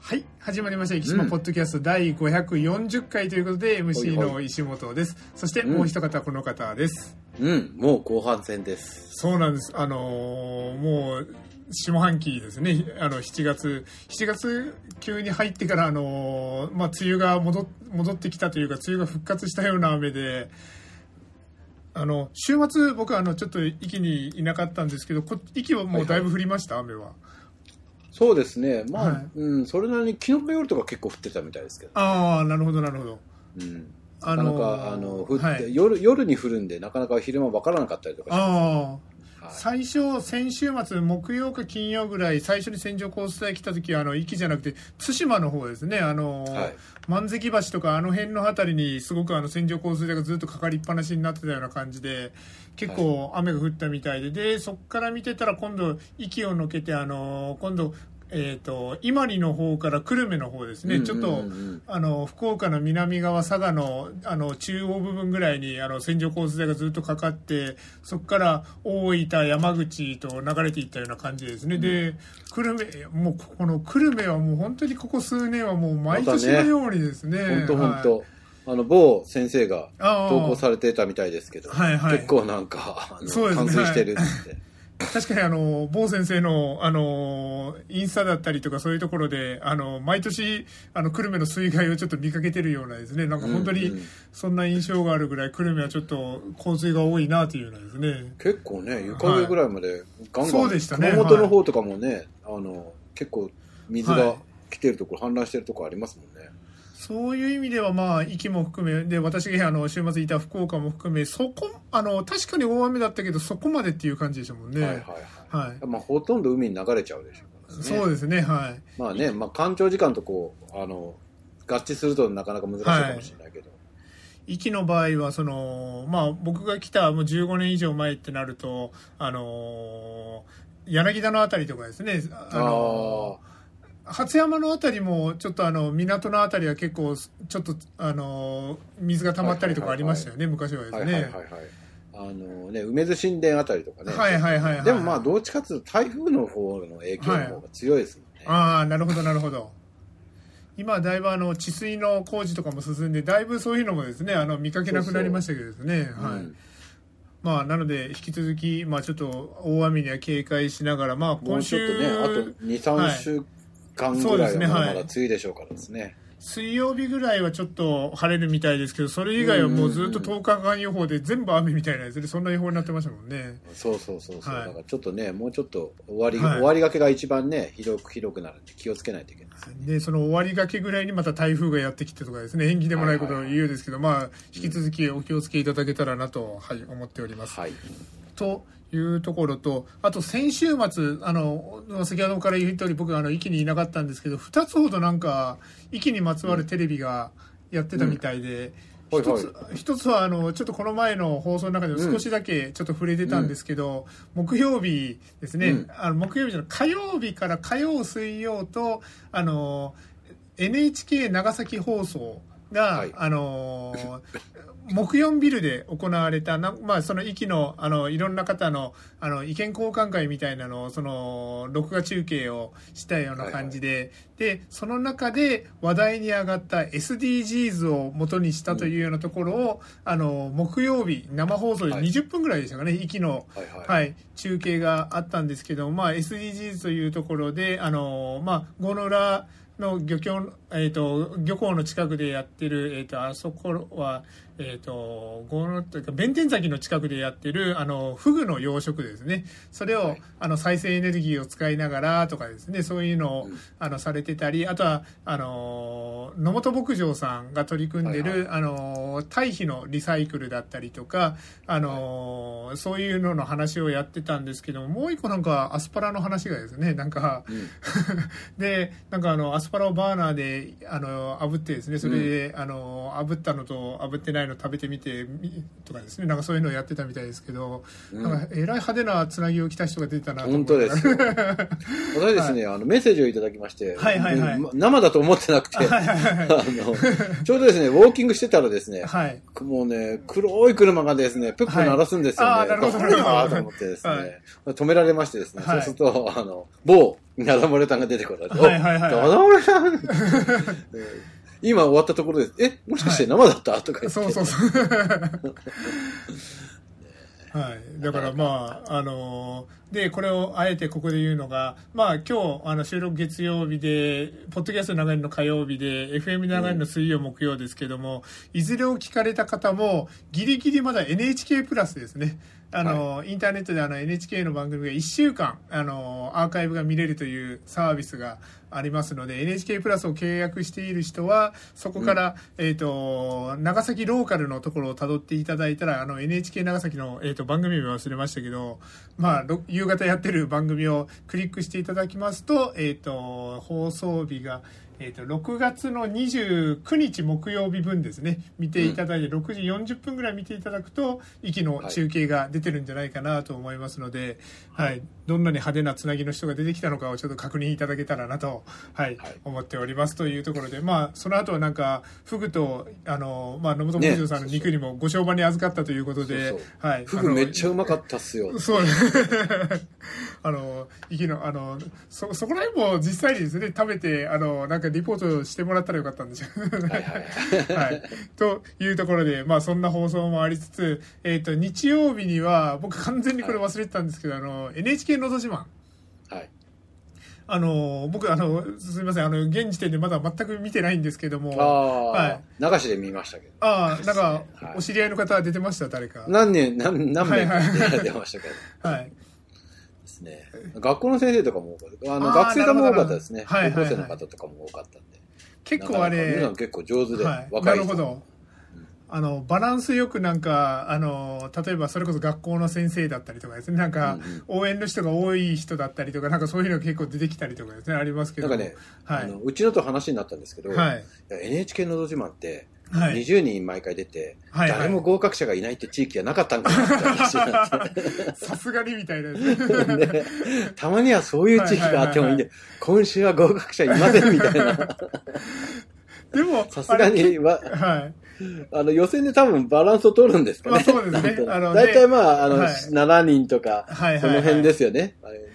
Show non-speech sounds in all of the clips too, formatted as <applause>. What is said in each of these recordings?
はい始まりました。生島ポッドキャスト第540回ということで MC はいはい。の石本です。そしてもう一方この方です、うん、もう後半戦です。そうなんです。あのーもう下半期ですね。あの7月7月急に入ってからあのーまあ梅雨が戻っ戻ってきたというか梅雨が復活したような雨であの週末僕はあのちょっと息にいなかったんですけどこ息はもうだいぶ降りました、雨はそうですね。まあ、はいうん、それなりに昨日の夜とか結構降ってたみたいですけど。ああなるほどなるほどうん。あなかなか、あの、降って、はい夜、夜に降るんで、なかなか昼間わからなかったりとかしああます。最はい。初先週末木曜か金曜ぐらい最初に線状降水帯来た時はあの壱岐じゃなくて対馬の方ですね。あの、はい。万関橋とかあの辺の辺りにすごくあの線状降水帯がずっとかかりっぱなしになってたような感じで結構雨が降ったみたいで。でそこから見てたら今度壱岐を抜けてあの今度えー、と伊万里の方から久留米の方ですね、うんちょっとうん。うんうんあの福岡の南側佐賀のあの中央部分ぐらいにあの線状降水帯がずっとかかってそこから大分山口と流れていったような感じですね、で久留米もうこの久留米はもう本当にここ数年はもう毎年のようにですね。本当本はい。当。あの、某先生が投稿されてたみたいですけど、はいはい。結構なんか、ね。冠水してるって。<laughs> 確かにあの某先生のあのインスタだったりとかそういうところであの毎年あの久留米の水害をちょっと見かけてるようなですね。なんか本当にそんな印象があるぐらい久留米はちょっと洪水が多いなというようなですね。結構ね、床上ぐらいまでガンガン、そうでしたね。熊本の方とかもね、あの、結構水はいが来てるところ、氾濫してるところありますもんね。そういう意味ではまあ息も含めで私があの週末いた福岡も含めそこあの確かに大雨だったけどそこまでっていう感じでしたもんねはいはいはい。はいまあ、ほとんど海に流れちゃうでしょうからね。そうですねはいまあね、まあ、干潮時間とこう、あの、合致するとなかなか難しいかもしれないけど。壱岐の場合はその、まあ、僕が来たもう15年以上前ってなると、あの柳田のあたりとかですねあの初山のあたりもちょっとあの港のあたりは結構ちょっとあの水が溜まったりとかありましたよね、昔はですね、はいはいはいはい。あのね、梅津神殿あたりとかね。はいはいはいはい。でもまあ、どっちかというと台風の方の影響の方が強いですもんね。ああなるほどなるほど。今はだいぶあの治水の工事とかも進んでだいぶそういうのもですねあの見かけなくなりましたけどですね。はい、うん。まあ、なので引き続き、まあ、ちょっと大雨には警戒しながら、まあ、も今週うちょっとね、あと2、はい。3週間そうですねぐらいはまだ梅雨でしょうからですね。水曜日ぐらいはちょっと晴れるみたいですけどそれ以外はもうずっと10日間予報で全部雨みたいなやつでそんな予報になってましたもんね。そうそうそうそう。はいだからちょっとね、もうちょっと終わり、はい終わりがけが一番ね、広く広くなるんで気をつけないといけないですね。でその終わりがけぐらいにまた台風がやってきてとかですね縁起でもないことを言うんですけど、まあ、引き続きお気をつけいただけたらなと、はい、思っております。はい。というところとあと先週末あの先ほどから言った通り僕あの息にいなかったんですけど2つほどなんか息にまつわるテレビがやってたみたいで。うん。一つはい。一つはあのちょっとこの前の放送の中でも少しだけちょっと触れてたんですけど、木曜日ですね、うん。あの木曜日じゃない火曜日から火曜水曜とあの NHK 長崎放送が、はい。あの木曜ビルで行われたな、まあ、その息のあのいろんな方のあの意見交換会みたいなのをその録画中継をしたような感じで、でその中で話題に上がった SDGs を元にしたというようなところを、あの木曜日生放送ではい。20分ぐらいでしたかね、息の、はいはい。はい、中継があったんですけど、まあ、SDGs というところで、あのまあ、郷の浦の漁協、えー、と漁港の近くでやってる、えー、とあそこは、えー、と郷のというか弁天崎の近くでやってるあのフグの養殖ですね。それを、はい。あの再生エネルギーを使いながらとかですね。そういうのを、うん。あのされてたりあとはあの野本牧場さんが取り組んでる、はいはい。あの堆肥のリサイクルだったりとかあの、そういうのの話をやってたんですけどももう一個なんかアスパラの話がですねなんかうん。<laughs> でなんかあのアスパラをバーナーであの炙ってですねそれで、あの炙ったのと炙ってないの食べてみてみとかですねなんかそういうのをやってたみたいですけど、うん。なんかえらい派手なつなぎを着た人が出てたなと思本当ですよ。<laughs> 私ですね、あの、メッセージをいただきまして、はいはいはい。うん生だと思ってなくて、はいはいはい。あの、ちょうどですね、ウォーキングしてたらですね、はい。もうね、黒い車がですね、プップ鳴らすんですよね。はいあーなるほどこれだと思ってですね、はい。止められましてですね、はい。そうすると、あの、某、ダダ漏れさんが出てこられて、はいはいはいおダダ漏れさん今終わったところです。え、もしかして生だった、とか言って。そうそうそう。はい、だからまあ、あのでこれをあえてここで言うのが、まあ、今日あの収録月曜日でポッドキャスト流れの火曜日で FM 流れの水曜木曜ですけども、いずれを聞かれた方もギリギリまだ NHK プラスですねあの、インターネットであの NHK の番組が1週間あのアーカイブが見れるというサービスがありますので NHK プラスを契約している人はそこから、えっ、と長崎ローカルのところをたどっていただいたらあの NHK 長崎の、えー、と番組名忘れましたけど、まあ、ろ夕方やってる番組をクリックしていただきますと,、えー、と放送日が、えー、と6月の29日木曜日分ですね。見ていただいて、6時40分ぐらい見ていただくと息の中継が出てるんじゃないかなと思いますので、はい。どんなに派手なつなぎの人が出てきたのかをちょっと確認いただけたらなと、はい。はい。思っておりますというところで、まあ、その後はなんかフグとあの、まあ、野本牧場さんの肉にもご商売に預かったということで、そうそうはい、フグめっちゃゃうまかったっすよ。そう。<laughs> あの息のあのそそこら辺も実際にですね食べてあのなんかリポートしてもらったらよかったんですよ。はいはい。はい。はい、というところで、まあ、そんな放送もありつつ、えー、と日曜日には僕完全にこれ忘れてたんですけど、あの NHK のど自慢。はい。あの僕あのすみません。あの現時点でまだ全く見てないんですけども。ああ、はい。流しで見ましたけど。ああなんか、はい。お知り合いの方出てました？誰か。何年、何何名かはいはい。出ましたけど。はいですね。学校の先生とかも多かった。あの、学生さんも多かったですね。高校生の方とかも多かったんで。結構あれ皆さん結構上手で、はい、若人。ないるほど。あのバランスよくなんかあの例えばそれこそ学校の先生だったりとかですね。なんか応援の人が多い人だったりとかなんかそういうのが結構出てきたりとかですね。ありますけど。なんかね、はい。あのうちのと話になったんですけど、はい。いや NHK のど自慢って、はい。20人毎回出て、はいはい。誰も合格者がいないって地域がなかったんかなって話 <laughs> さすがにみたいな <laughs> ね。でたまにはそういう地域があってもいいんで、今週は合格者いませんみたいな。でもさすがには、はい。あの予選で多分バランスを取るんですかね。まあそうですね。大体まあ、あの、はい。7人とか、はいはいはい。その辺ですよね。あれね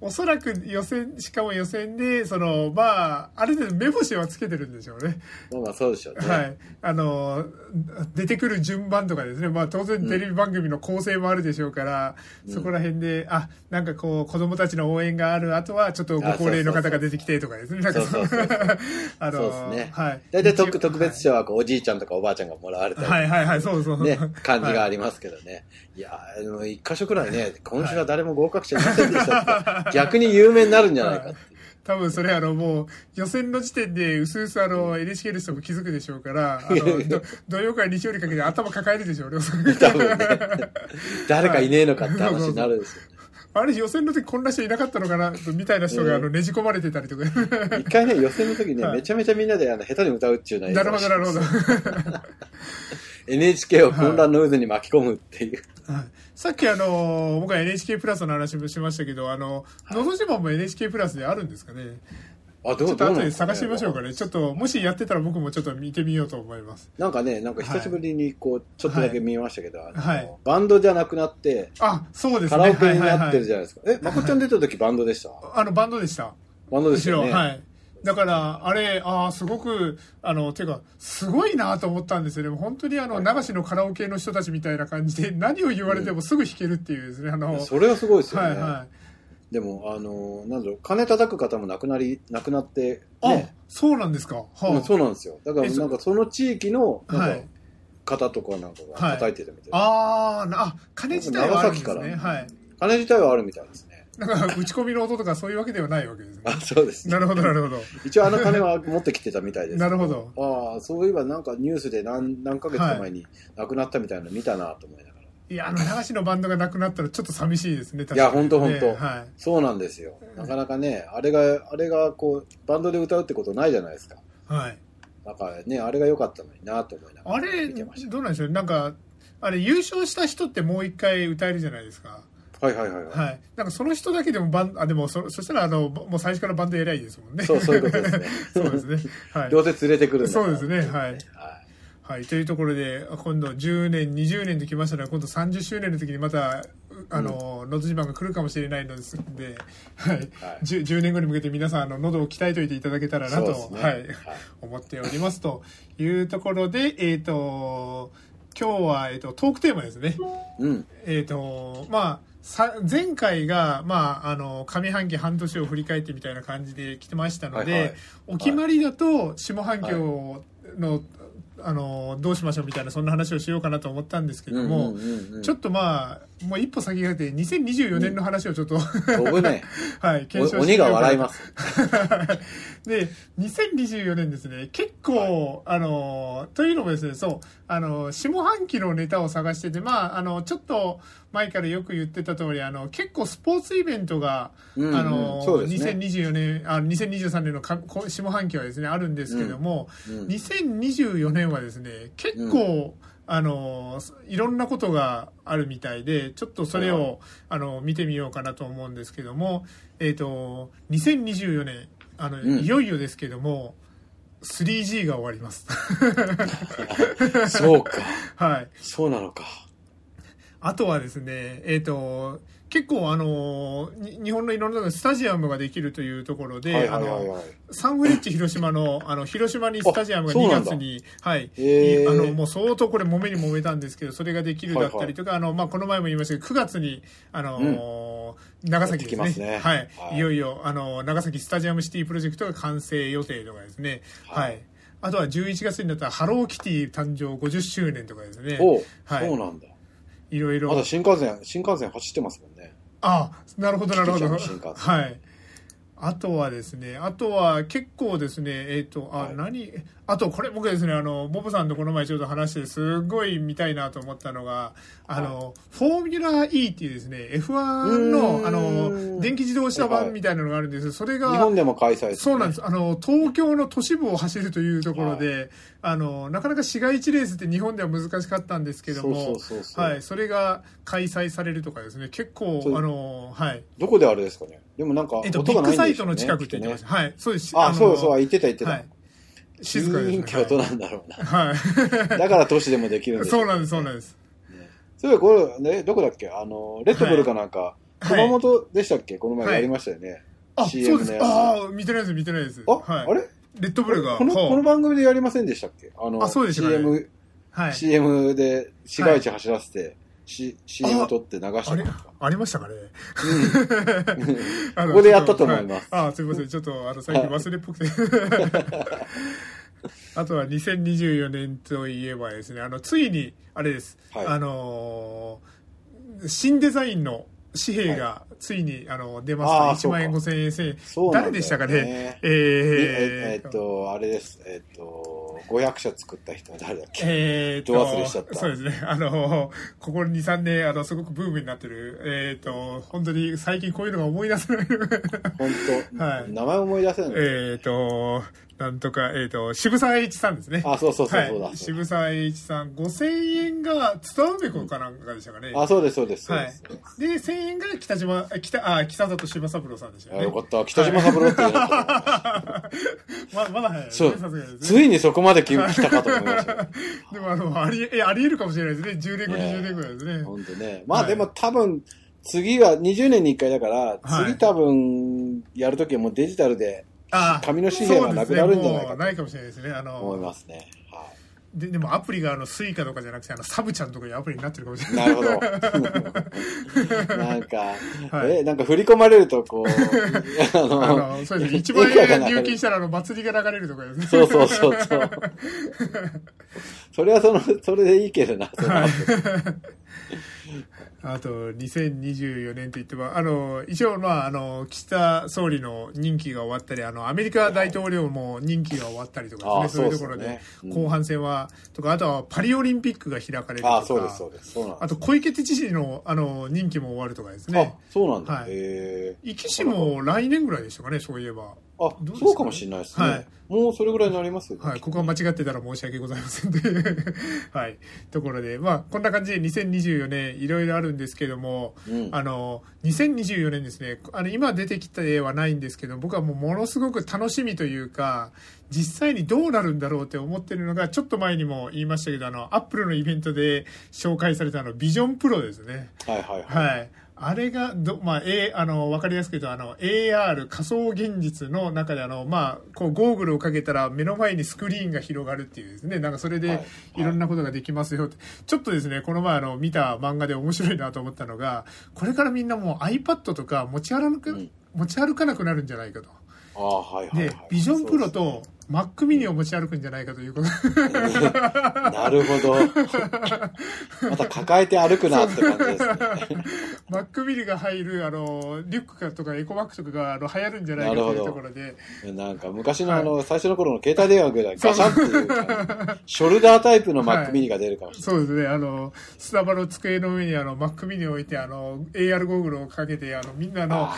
おそらく予選しかも予選でそのまあある程度目星はつけてるんでしょうね。まあまあそうでしょうね。はい、あの出てくる順番とかですね、まあ、当然テレビ番組の構成もあるでしょうから、うん。そこら辺であなんかこう子供たちの応援があるあとはちょっとご高齢の方が出てきてとかですね。なんかそう。そうそう <laughs> あのそうですね。はい。大体特特別賞はこうおじいちゃんとかおばあちゃんがもらわれたり、はいはいはいそうそう、ね、感じがありりますけどね。い、やー、でも一箇所くらいね、今週は誰も合格者いませんでした逆に有名になるんじゃないか。<laughs> 多分それあのもう予選の時点でうすうすあの NHK の人も気づくでしょうからあのど <laughs> 土曜から日曜にかけて頭抱えるでしょうね <laughs> 多分ね、誰かいねえのかって話になるんですよね。あれ予選の時こんな人いなかったのかなみたいな人があのうんねじ込まれてたりとか。一回ね、予選の時ね、はい。めちゃめちゃみんなであの下手に歌うっていうのはなるほどなるほど NHK を混乱の渦に巻き込むっていう。はいさっきあの僕は NHK プラスの話もしましたけどあの「のど自慢」も NHK プラスであるんですかね。あ、どうちょっと後で探してみましょうかね。ちょっともしやってたら僕もちょっと見てみようと思います。なんかね、なんか久しぶりにこう、ちょっとだけ見ましたけど、はい。バンドじゃなくなって、あそうですカねラオケになってるはいはいじゃないですか。え、まこっちゃん出た時バンドでした？あのバンドでした。バンドですよね。はいだから、あれ、ああ、すごく、あの、てか、すごいなと思ったんですよね。本当にあの、流しのカラオケの人たちみたいな感じで、何を言われてもすぐ弾けるっていうですね、あの、それはすごいですよね。はいはい。でも、あの、なんだろう、金叩く方も亡くなり、亡くなって、あ、ね。そうなんですか。はあうんそうなんですよ。だから、なんかその地域の、はい、方とかなんかが叩いてるみたいな。あーなあ、鐘自体はあるんですね。はい。金自体はあるみたいですね。なんか、打ち込みの音とかそういうわけではないわけですね。あ、そうです、ね。なるほど、なるほど。一応あの金は持ってきてたみたいです。なるほど。ああ、そういえばなんかニュースで何何ヶ月か前に亡くなったみたいなの見たなと思いながら。いや、あの、流しのバンドがなくなったらちょっと寂しいですね、確いや、ほんとほんとねはい。そうなんですよ。なかなかね、あれが、あれがこう、バンドで歌うってことないじゃないですか。はい。なんかね、あれが良かったのになと思いながらあれ。どうなんでしょう？なんか、あれ、優勝した人ってもう一回歌えるじゃないですか。はいはいはい。はい、はい。なんかその人だけでもバン、あ、でもそ、そしたら、あの、もう最初からバンド偉いですもんね。そう、そういうことですね。<laughs> そうですね。はい。両手連れてくるそうですねはいはい。はい。というところで、今度10年、20年ときましたら、今度30周年の時にまた、あの、のど自慢が来るかもしれないのですので、はい。はい 10, 10年後に向けて皆さん、あの、喉を鍛えといていただけたらなと、ねはいはい。思っておりますというところで、えっ、と、今日は、えっ、と、トークテーマですね。うん。えっ、と、まあ、さ前回が、まあ、あの、上半期半年を振り返ってみたいな感じで来てましたので、はいはい。お決まりだと、下半期をの、あの、どうしましょうみたいな、そんな話をしようかなと思ったんですけども、うんうんうんうん。ちょっとまあ、もう一歩先が出て、2024年の話をちょっと、飛ぶね。はい、検証してみようかなが笑います。<laughs> で、2024年ですね、結構、あの、というのもですね、そう、あの、下半期のネタを探してて、まあ、あの、ちょっと前からよく言ってた通り、あの、結構スポーツイベントが、うんうんあの、ね2024年、あ2023年のかこ下半期はですね、あるんですけども、うん2024年はですね、結構、あの、いろんなことがあるみたいで、ちょっとそれはいを、あの、見てみようかなと思うんですけども、えっ、と、2024年、あの、うんいよいよですけども、3G が終わります。<laughs> そうか。<laughs> はい。そうなのか。あとはですね、えっ、と、結構あの、に日本のいろんなスタジアムができるというところで、はいあの、はいはいはい。サンフレッチェ広島の、あの、広島にスタジアムが2あそうなんだ月に、はい、あの、もう相当これ揉めに揉めたんですけど、それができるだったりとか、あの、まあ、この前も言いましたけど、9月に、あの長崎ですね。すねはい、はいい。よいよ、あの、長崎スタジアムシティプロジェクトが完成予定とかですね。は。はいいあとは11月になったら、ハローキティ誕生50周年とかですね。はいそうなんだ。いろいろ。まだ新幹線、新幹線走ってますもんね。あなるほど、なるほど。新幹線はい。あとはですね、あとは結構ですね、えっ、と、あ、はい何、あとこれ僕ですね、あの、ボブさんとこの前ちょっと話して、すごい見たいなと思ったのが、あの、フォーミュラー E っていうですね、F1 うの、あの、電気自動車版みたいなのがあるんですそれが、日本でも開催するそうなんです。あの、東京の都市部を走るというところで、あの、なかなか市街地レースって日本では難しかったんですけども、はい、それが開催されるとかですね、結構あの、はい。どこであれですかねでもなんか、えっと、ビッグサイ。トの近くって言ってました。はい、そうです。あ、のそうそう、言ってた言ってた。はい。静かです、ね。って音なんだろうな。はい。<laughs> だから都市でもできるんですそうなんです、そうなんです。そういえばこれ、ね、どこだっけ？あの、レッドブルかなんか、はい熊本でしたっけ？この前やりましたよね。あ、そう CM ですの。やつああ、見てないです、見てないです。あ、はい。あれ？レッドブルが。この、はあこの番組でやりませんでしたっけ？あの、あそうでしたかね CM、はい。CM で市街地走らせて、C、CM 撮って流したあれ？ありましたかね？うん <laughs> ここでやったと思いますはいあ、すみません。ちょっと、あの、最近忘れっぽくて。<laughs> あとは2024年といえばですね、あの、ついに、あれです。はいあのー新デザインの紙幣がついに、あの、出ますと。1あー万円、5000円、1000円。そうなんだよね誰でしたかね？ええーえっと、あれです。えっと、500社作った人は誰だっけ？えーと、ど忘れしちゃった？そうですね。あの、ここ2、3年、あの、すごくブームになってる、えーと、本当に最近こういうのが思い出せない。本当、<laughs> はい名前思い出せない。えーと、なんとか、えーと、渋沢栄一さんですね。あ、そうそうそうそうだ。はい、渋沢栄一さん、5000円が津田梅子かなんかでしたかね。あ、そうです、そうです。はいです。。で、1000円が北島、あ北、あ、北里柴三郎さんでしたよね。あよかった。北島三郎って言うなかった。<laughs> ままだ早いね、そうね。ついにそこまで来来たかと思いましたよ。<laughs> でも、あの、あり、え、あり得るかもしれないですね。10年後、ね20年後ですね。本当ね。まあはいでも多分、次は20年に1回だから、はい次多分、やるときはもうデジタルであ紙の紙幣がなくなるんじゃないかねないかもしれないですね。あの、思いますね。はででもアプリがあの、スイカとかじゃなくて、あの、サブちゃんとかいうアプリになってるかもしれい。ない。なるほど。<laughs> なんか、はいえ、なんか振り込まれるとこう、あ <laughs> あの、の、そうですね。1万円入金したら、あの、祭りが流れるとかですね。<laughs> そうそうそうそう。それはその、それでいいけどな、そのアプリあと、2024年といっても、あの、一応、まあ、あの、岸田総理の任期が終わったり、あの、アメリカ大統領も任期が終わったりとかですね、そういうところで、後半戦は、とか、あとはパリオリンピックが開かれるとか、ああ、そうです、そうです。あと小池都知事の、あの、任期も終わるとかですあね。、そうなんだ。はい。壱岐市も来年ぐらいでしたかね、そういえば。あねそうかもしれないですね。はいもうそれぐらいになりますよね。はい、ここは間違ってたら申し訳ございませんという、<laughs> はい、ところで、まあ、こんな感じで2024年、いろいろあるんですけども、うんあの、2024年ですね、あの、今出てきた絵はないんですけど、僕はもうものすごく楽しみというか、実際にどうなるんだろうって思ってるのが、ちょっと前にも言いましたけど、あの、アップルのイベントで紹介されたあの、ビジョンプロですね。はいはいはい。はい。あれがど、まあ、A、あの、わかりやすく言うと、あの、AR 仮想現実の中で、あの、まあ、こう、ゴーグルをかけたら目の前にスクリーンが広がるっていうですね、なんかそれではいいろんなことができますよって。ちょっとですね、この前、あの、見た漫画で面白いなと思ったのが、これからみんなもう iPad とか持ち歩く、うん持ち歩かなくなるんじゃないかと。ああ、はいはいはいで。、ビジョンプロと Mac mini を持ち歩くんじゃないかということ。なるほど。また抱えて歩くなって感じですね。マックミリが入る、あの、リュックかとかエコバッグとかが、あの、流行るんじゃないかというところで、なんか昔のあの、最初の頃の携帯電話ぐらいガシャンっていうショルダータイプの Mac mini が出るかもしれない。そうですね、あの、スタバの机の上にあの、マックミニを置いて、あの、AR ゴーグルをかけて、あの、みんなのあ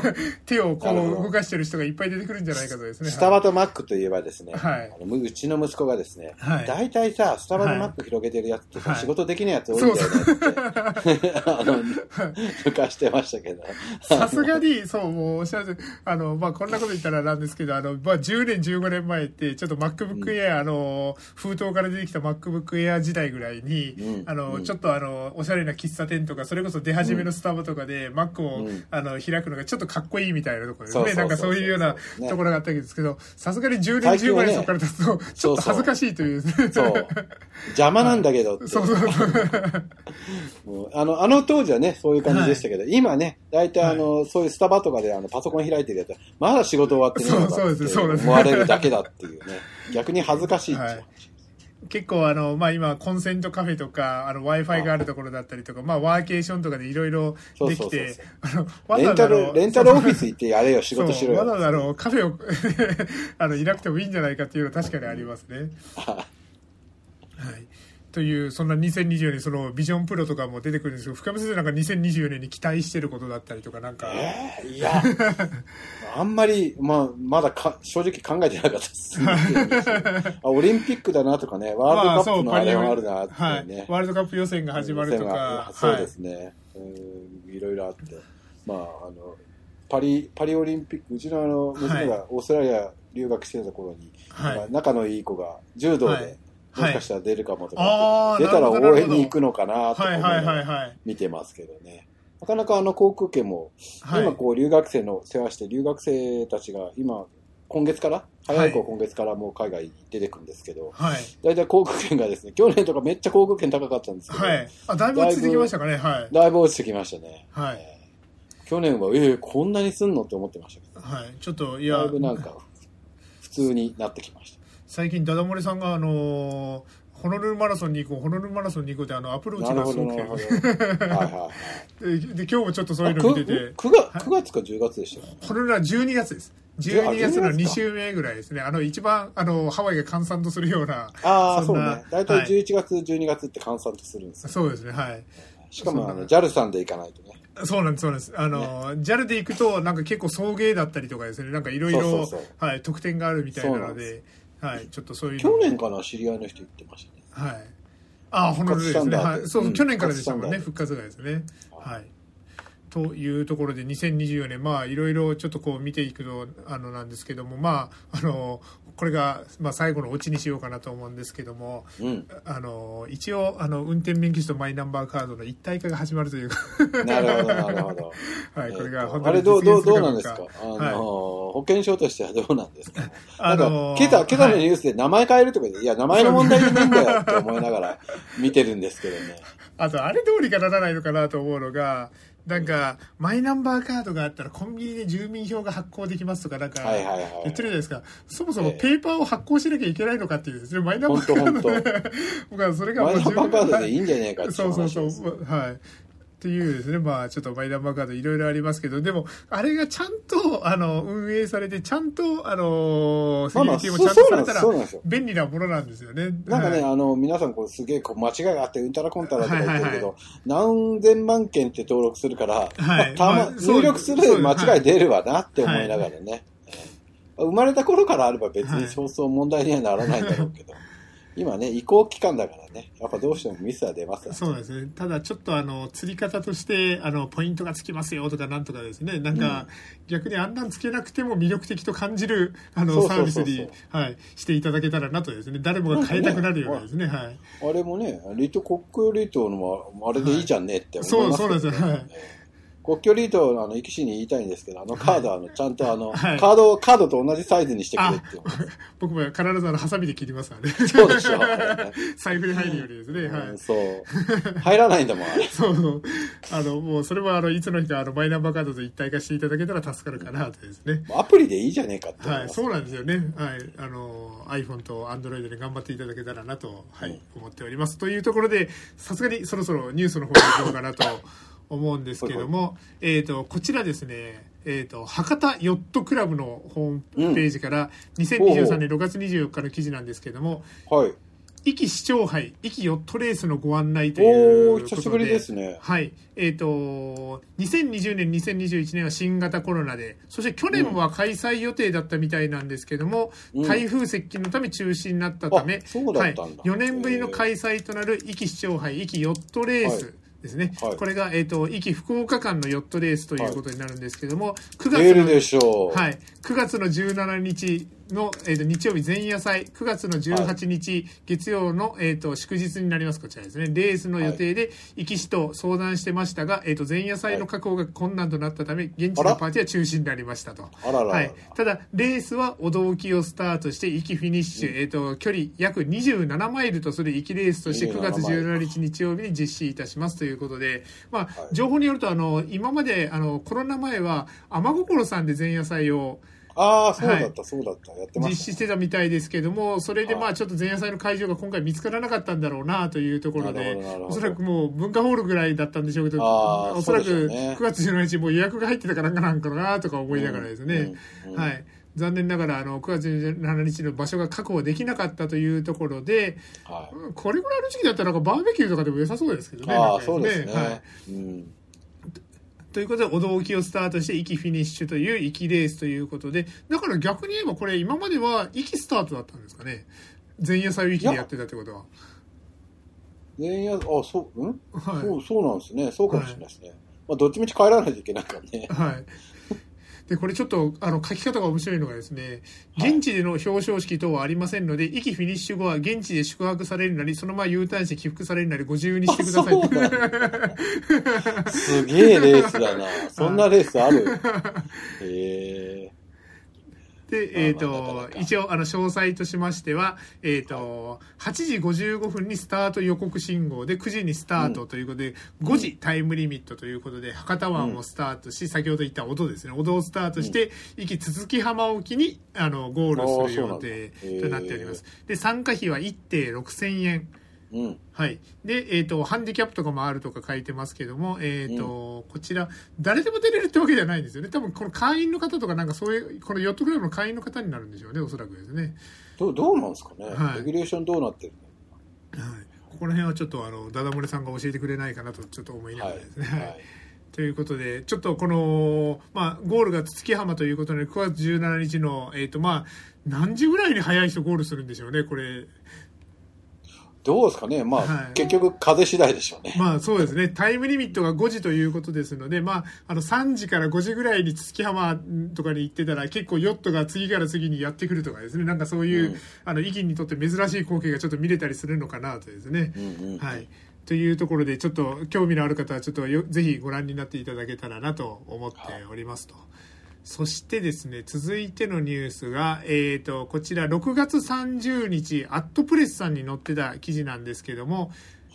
<laughs> 手をこう動かしてる人がいっぱい出てくるんじゃないかとですね。ースタバと Mac といえばですね、はい。あのうちの息子がですね、はい。大体さ、スタバのはい。Mac 広げてるやつってさ、はい。仕事できないやつ多いんだよねって、あの、抜かしてましたけど。さすがに、そう、もうおっしゃるあの、まあ、こんなこと言ったらなんですけど、あの、まあ、10年、15年前って、ちょっと MacBook Air、あの、封筒から出てきた MacBook Air 時代ぐらいに、うん。あの、うん。ちょっとあの、おしゃれな喫茶店とか、それこそ出始めのスタバとかで、Mac を、うん。あの、開くのがちょっとかっこいいみたいなところですね。なんかそういうようなねところがあったわけですけど、さすがに10年、15最近はね年そこから経つと、ちょっと恥ずかしいという。そう。邪魔なんだけどって。<laughs> そうそうそう。も <laughs> うあの、あの当時はね、そういう感じでしたけど、今ね、大体あの、そういうスタバとかであのパソコン開いてるやつは、まだ仕事終わってねえのかって思われるだけだっていうね。逆に恥ずかしいって。はい結構あの、まあ、今、コンセントカフェとか、あの、Wi-Fi があるところだったりとか、まあ、ワーケーションとかでいろいろできてレンタル、レンタルオフィス行ってやれよ、仕事しろよ。わざわざあの、カフェを、<laughs> あの、いなくてもいいんじゃないかっていうのは確かにありますね。はい。という、そんな2024年、その、ビジョンプロとかも出てくるんですけど、深山先生なんか2024年に期待してることだったりとか、なんか、えーいや、あんまり、まあ、まだか正直考えてなかったです。<laughs> あオリンピックだなとかね、ワールドカップのあれもあるなってはい。ね。。ワールドカップ予選が始まるとか、そうですね、うんいろいろあって、まあ、あのパリパリオリンピック、うちのあの娘がオーストラリア留学してた頃に、はい。仲のいい子が柔道で、はいもしかしたら出るかもとか、出たら応援に行くのかなとか。見てますけどね。なかなかあの航空券も、はい今こう留学生の世話して、留学生たちが今、今月から、早い子は今月からもう海外出てくるんですけど、はい。大体航空券がですね、去年とかめっちゃ航空券高かったんですけど、はい。あ、だいぶ落ちてきましたかね？はい。だいぶ落ちてきましたね。はい。去年は、ええこんなにすんの？って思ってましたけど、はい。ちょっと、いだやいぶなんか、普通になってきまし最近、ダダ漏れさんが、あのーホノルルマラソンに行こう、ホノルルマラソンに行こうって、あの、アプローた。チがすごく。て、はいはいはい。<laughs> で、で今日もちょっとそうあいうの見てて、9, 月9月か10月でしたよね。ホノルルは12月です。12月の2週目ぐらいですね。あの、一番、あの、ハワイが閑散とするような、ああ、そうね。大体はい11月、12月って換算とするんですよ。そうですね、はい。しかも、あの、JAL さんで行かないとね。そうなんです、そうなんです。あの、JAL で行くと、なんか結構送迎だったりとかですね、なんかいろいろはい、特典があるみたいなので、はい、ちょっとそういうの去年かな、知り合いの人言ってましたね。はい。あ、ホノルルですね。はい。そう、うん去年からでしたもんね、復復活がですね。ははい。というところで、2024年、まあ、いろいろちょっとこう見ていくと、あの、なんですけども、まあ、あの、これが、まあ、最後のオチにしようかなと思うんですけども、うん。あの、一応、あの、運転免許証とマイナンバーカードの一体化が始まるというか、なるほど、なるほど。<laughs> はい、これが本当にあれどう、どう、どうなんですか？あの、はい。保険証としてはどうなんですか？あのか、今朝、今朝のはい。ニュースで名前変えるとかで、いや、名前の問題じゃないんだよって思いながら見てるんですけどね。<laughs> あと、あれどうにかならないのかなと思うのが、なんかマイナンバーカードがあったらコンビニで住民票が発行できますとかなんか言ってるじゃないですか、そもそもペーパーを発行しなきゃいけないのかっていうですね、マイナンバーカードで僕はそれがマイナンバーカードでいいんじゃねえかってそうそうそう。はいっていうですね、まあちょっとマイナンバーカードいろいろありますけど、でも、あれがちゃんと、あの、運営されて、ちゃんと、あの、セキュリティもちゃんとされたら、便利なものなんですよね。なんかね、はい、あの、皆さんこうすげえこう間違いがあって、うんたらこんたらとか言ってるけど、何千万件って登録するから、はい、<laughs> たま、入力する間違い出るわなって思いながらね。生まれた頃からあれば別にそうそう問題にはならないんだろうけど。今ね、移行期間だからね、やっぱどうしてもミスは出ます、ね、そうですね。ただちょっとあの、釣り方として、あの、ポイントがつきますよとかなんとかですね、なんか、うん、逆にあんなんつけなくても魅力的と感じる、あの、サービスに、はい、していただけたらなとですね、誰もが変えたくなるようなですね、はい。あれもね、リト、コックリトのあれでいいじゃんねって思います、ねはい、そう、そうですはい。国境リートあの、生き死に言いたいんですけど、あのカード、あの、ちゃんとあの、はい、カード、カードと同じサイズにしてくれって。僕も必ずあの、ハサミで切りますからね。そうでしょ。<laughs> 財布に入るようにですね。はい。そう。入らないんだもん、あれ。<laughs> そうそう。あの、もう、それはあの、いつの日かあの、マイナンバーカードと一体化していただけたら助かるかなとですね。アプリでいいじゃねえかって。はい、そうなんですよね。はい。あの、iPhone と Android で頑張っていただけたらなと、はい、うん、思っております。というところで、さすがにそろそろニュースの方に行こうかなと。思うんですけども、えーと、こちらですね、えーと、博多ヨットクラブのホームページから、2023年6月24日の記事なんですけども、はい、壱岐市長杯、壱岐ヨットレースのご案内ということで、久しぶりですね。はい。えっ、ー、と、2020年、2021年は新型コロナで、そして去年は開催予定だったみたいなんですけども、うん、台風接近のため中止になったため、はい、4年ぶりの開催となる壱岐市長杯、壱岐ヨットレース、はいですね、はい、これが、えーと、壱岐福岡間のヨットレースということになるんですけども、はい、9月のはい、9月の17日の、えーと、日曜日前夜祭9月の18日、月曜の、えーと、祝日になります。こちらですね。レースの予定で壱岐市と相談してましたが、えー、と前夜祭の確保が困難となったため現地のパーティーは中止になりましたと。はい、ただレースはお道きをスタートして壱岐フィニッシュ、うん、えー、と距離約27マイルとする壱岐レースとして9月17日日曜日に実施いたしますということで、まあ、情報によるとあの今まであのコロナ前は天心さんで前夜祭をああ、そうだった、はい、そうだった。やってました、実施してたみたいですけども、それでまあちょっと前夜祭の会場が今回見つからなかったんだろうなというところで、おそらくもう文化ホールぐらいだったんでしょうけど、おそらく9月17日もう予約が入ってたからなんかなとか思いながらですね、はい。残念ながらあの9月17日の場所が確保できなかったというところで、はい、これぐらいの時期だったらなんかバーベキューとかでも良さそうですけどね。ああ、そうですね。はい、うんということで、お道きをスタートして、息フィニッシュという息レースということで、だから逆に言えばこれ、今までは息スタートだったんですかね。前夜祭ウィキでやってたってことは。前夜、あ、そう、うん、はい、そう、そうなんですね。そうかもしれないですね。はい、まあ、どっちみち帰らないといけないからね。はい。で、これちょっと、あの、書き方が面白いのがですね、現地での表彰式等はありませんので、息フィニッシュ後は現地で宿泊されるなり、そのまま U ターンして起伏されるなり、ご自由にしてください。<laughs> <laughs> すげえレースだな。そんなレースある？へえ。で、えっ、ー、と、一応、あの、詳細としましては、えっ、ー、と、8時55分にスタート予告信号で、9時にスタートということで、うん、5時タイムリミットということで、博多湾をスタートし、先ほど言った音ですね、音をスタートして、壱岐筒木浜沖に、あの、ゴールする予定となっております。で、参加費は1定6000円。うん、はい。で、えっ、ー、と、ハンディキャップとかもあるとか書いてますけども、えっ、ー、と、うん、こちら、誰でも出れるってわけじゃないんですよね。多分、この会員の方とか、なんかそういう、このヨットクラブの会員の方になるんでしょうね、おそらくですね。どう、どうなんですかね？はい。レギュレーションどうなってるはい。ここら辺はちょっと、あの、ダダ漏れさんが教えてくれないかなと、ちょっと思いながらですね。はい、はいということで、ちょっとこの、まあ、ゴールが筒木浜ということで、9月17日の、えっ、ー、と、まあ、何時ぐらいに早い人ゴールするんでしょうね、これ。どうですかね、まあ、はい、結局、風次第でしょうね。まあ、そうですね、タイムリミットが5時ということですので、まあ、あの3時から5時ぐらいに月浜とかに行ってたら、結構ヨットが次から次にやってくるとかですね、なんかそういう、うん、あの、意義にとって珍しい光景がちょっと見れたりするのかなとですね。うんうん、はい。というところで、ちょっと興味のある方は、ちょっとぜひご覧になっていただけたらなと思っておりますと。はいそしてですね、続いてのニュースが、えっ、ー、と、こちら6月30日、アットプレスさんに載ってた記事なんですけども、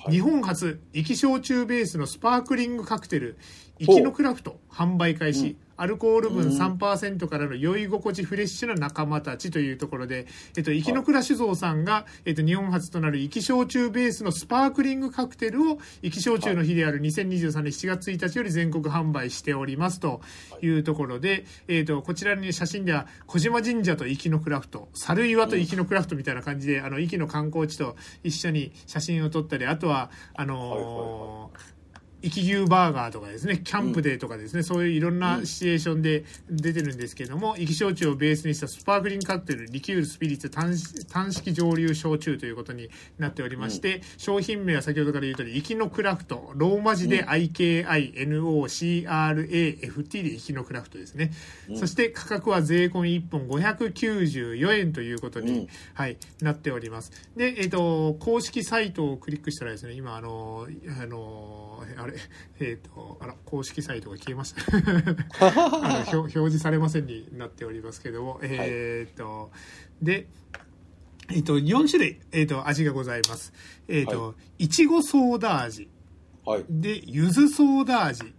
日本初、生き焼酎ベースのスパークリングカクテル、生きのクラフト販売開始。アルコール分3%からの酔い心地フレッシュな仲間たちというところで、えっと、生きの倉酒造さんが、えっと、日本初となる生き焼酎ベースのスパークリングカクテルを、生き焼酎の日である2023年7月1日より全国販売しておりますとい。うところで、えっと、こちらに写真では、小島神社と生きのクラフト、猿岩と生きのクラフトみたいな感じで、あの、生きの観光地と一緒に写真を撮ったり、あとは、あのー生き牛バーガーとかですね、キャンプデーとかですね、うん、そういういろんなシチュエーションで出てるんですけども、生き焼酎をベースにしたスパークリングカクテル、リキュール、スピリッツ、単式蒸留焼酎ということになっておりまして、うん、商品名は先ほどから言うとおり、生きのクラフト、ローマ字で IKINOCRAFT で生きのクラフトですね。うん、そして価格は税込み1本594円ということに、はい、なっております。で、えっ、ー、と、公式サイトをクリックしたらですね、今、あの、あの、あれ、えっ、ー、と、あら、公式サイトが消えました。<laughs> あの表示されませんになっておりますけども、えっ、ー、と、はい、で、えっ、ー、と、4種類、えっ、と、味がございます。えっ、と、いちごソーダ味。はい。で、ゆずソーダ味。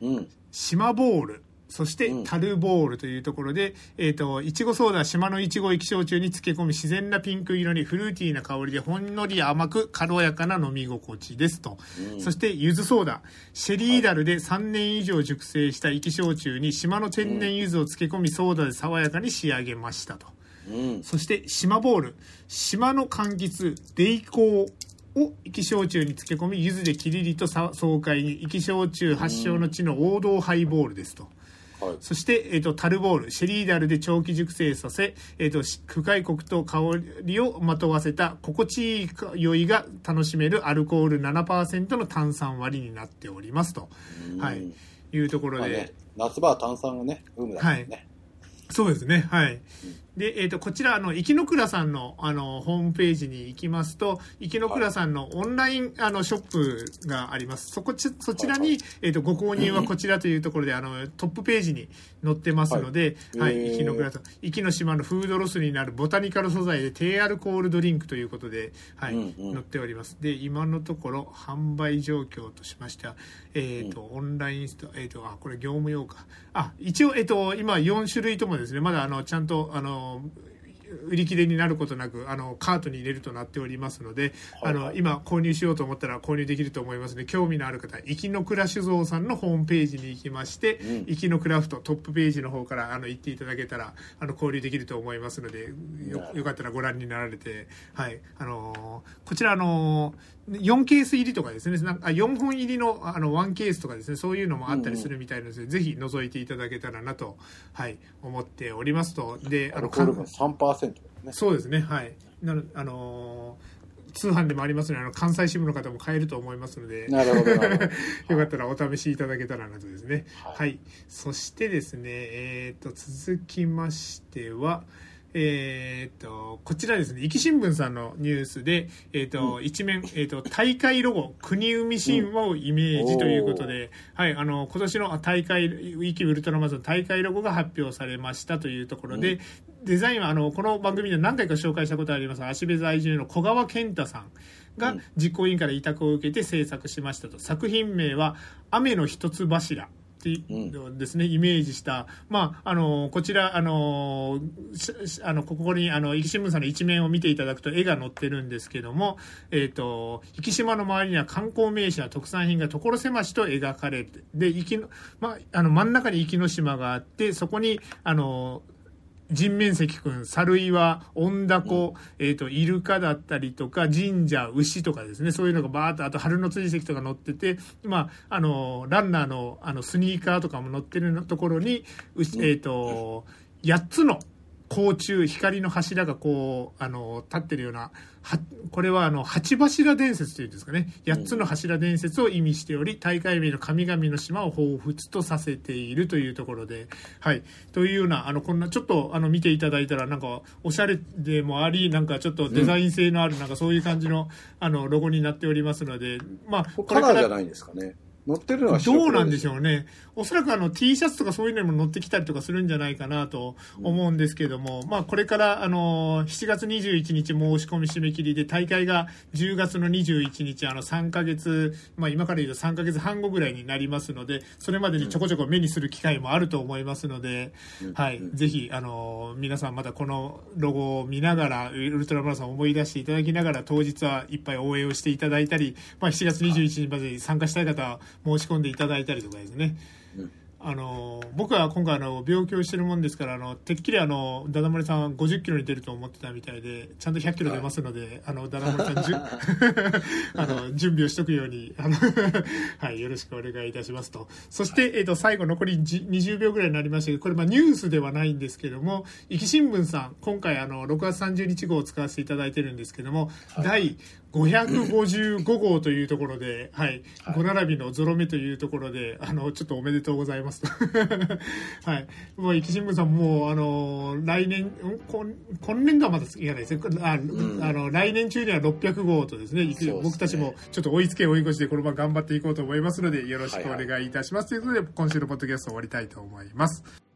うん。島ボール。そしてタルボールというところで、うん、えっ、ー、と、いちごソーダ、島のいちご液焼酎に漬け込み、自然なピンク色にフルーティーな香りでほんのり甘く軽やかな飲み心地ですと。うん、そして、ゆずソーダ、シェリーダルで3年以上熟成した液焼酎に島の天然柚子を漬け込み、ソーダで爽やかに仕上げましたと。うん、そして、島ボール、島の柑橘、デイコー、を生き焼酎に漬け込み、柚子でキリリと爽快に、生き焼酎発祥の地の王道ハイボールですと。はい、そして、えっ、ー、と、タルボール、シェリーダルで長期熟成させ、えっ、ー、と、深いコクと香りをまとわせた心地いい酔いが楽しめるアルコール7%の炭酸割りになっておりますと、はい、いうところで。まあね、夏場は炭酸がね、ブームだね。はいそうですね。はい。で、えっ、ー、と、こちら、あの、生きのくらさんの、あの、ホームページに行きますと、生きのくらさんのオンライン、あの、ショップがあります。そこち、そちらに、えっ、ー、と、ご購入はこちらというところで、あの、トップページに載ってますので、はい、生きのくらさん、生きの島のフードロスになるボタニカル素材で低アルコールドリンクということで、はい、載っております。で、今のところ、販売状況としましては、えっ、ー、と、オンラインスト、えっ、と、あ、これ業務用か。あ、一応、えっ、と、今4種類ともですね、まだ、あの、ちゃんと、あの、売り切れになることなくあのカートに入れるとなっておりますので、はい。はい、あの今購入しようと思ったら購入できると思いますので興味のある方生きのくら酒造さんのホームページに行きまして、うん、きのクラフトトップページの方からあの行っていただけたらあの交流できると思いますのでよよかったらご覧になられて、はい。あのー、こちら、あのー、4ケース入りとかですねなんか4本入りのあの1ケースとかですねそういうのもあったりするみたいなので、うんうん、ぜひ覗いていただけたらなと、はい、思っておりますとであの3%ね。そうですね、はい。なのあのー、通販でもありますので、あの関西支部の方も買えると思いますので、なるほど <laughs> よかったらお試しいただけたらなとですね。はい。はい、そしてですね、えっ、ー、と、続きましては、えー、と、こちらですね、壱岐新聞さんのニュースで、えっ、ー、と、うん、一面、えっ、ー、と、大会ロゴ、国生み神話をイメージということで、うん、はい、あの、今年の大会、壱岐ウルトラマザン大会ロゴが発表されましたというところで、うん、デザインは、あの、この番組で何回か紹介したことあります。足部在住の小川健太さんが実行委員から委託を受けて制作しましたと。作品名は、雨の一つ柱。ってですね、イメージした、まあ、あの、こちら、あの、あの、ここに、あの、生島さんの一面を見ていただくと絵が載ってるんですけども、えっ、ー、と、生島の周りには観光名所や特産品が所狭しと描かれて、で、生きの、まあ、あの、真ん中に生の島があって、そこに、あの、人面石くん、猿岩、温だこ、えっ、ー、と、イルカだったりとか、神社、牛とかですね、そういうのがバーっと、あと春の追跡とか乗ってて、まあ、あの、ランナーの、あの、スニーカーとかも乗ってるところに、えっ、ー、と、8つの甲虫、光の柱がこう、あの、立ってるような、は、これはあの、八柱伝説というんですかね。八つの柱伝説を意味しており、大会名の神々の島を彷彿とさせているというところで、はい。というような、あの、こんな、ちょっと、あの、見ていただいたら、なんか、おしゃれでもあり、なんかちょっとデザイン性のある、なんかそういう感じの、あの、ロゴになっておりますので、まあ、これから。カラーじゃないんですかね。乗ってるのはどうなんでしょうね。おそらくあの T シャツとかそういうのにも乗ってきたりとかするんじゃないかなと思うんですけども、うん、まあこれからあの、7月21日申し込み締め切りで大会が10月の21日、あの3ヶ月、まあ今から言うと3ヶ月半後ぐらいになりますので、それまでにちょこちょこ目にする機会もあると思いますので、うん、はい、ぜひあの、皆さんまだこのロゴを見ながら、ウルトラマラソンを思い出していただきながら、当日はいっぱい応援をしていただいたり、まあ7月21日までに参加したい方は申し込んでいただいたりとかですね。あの僕は今回あの病気をしてるもんですからあのてっきりあのダダ漏れさんは50キロに出ると思ってたみたいでちゃんと100キロ出ますので、はい、あのダダ漏れさんじゅ <laughs> あの準備をしとくようにあの、<laughs> はい、よろしくお願いいたしますと。そして、えーと、最後残り20秒ぐらいになりましたけどこれまあニュースではないんですけども壱岐新聞さん今回あの6月30日号を使わせていただいてるんですけども、はい、第555号というところで、はい、はい、5並びのゾロ目というところで、あの、ちょっとおめでとうございます <laughs> はい。もう、生新聞さんもう、あの、来年、今今年度はまだいかないですね。あ,、うん、あの、来年中には600号とですね、すね僕たちもちょっと追いつけ追い越しでこのまま頑張っていこうと思いますので、よろしくお願いいたします。はいはい、ということで、今週のポッドキャスト終わりたいと思います。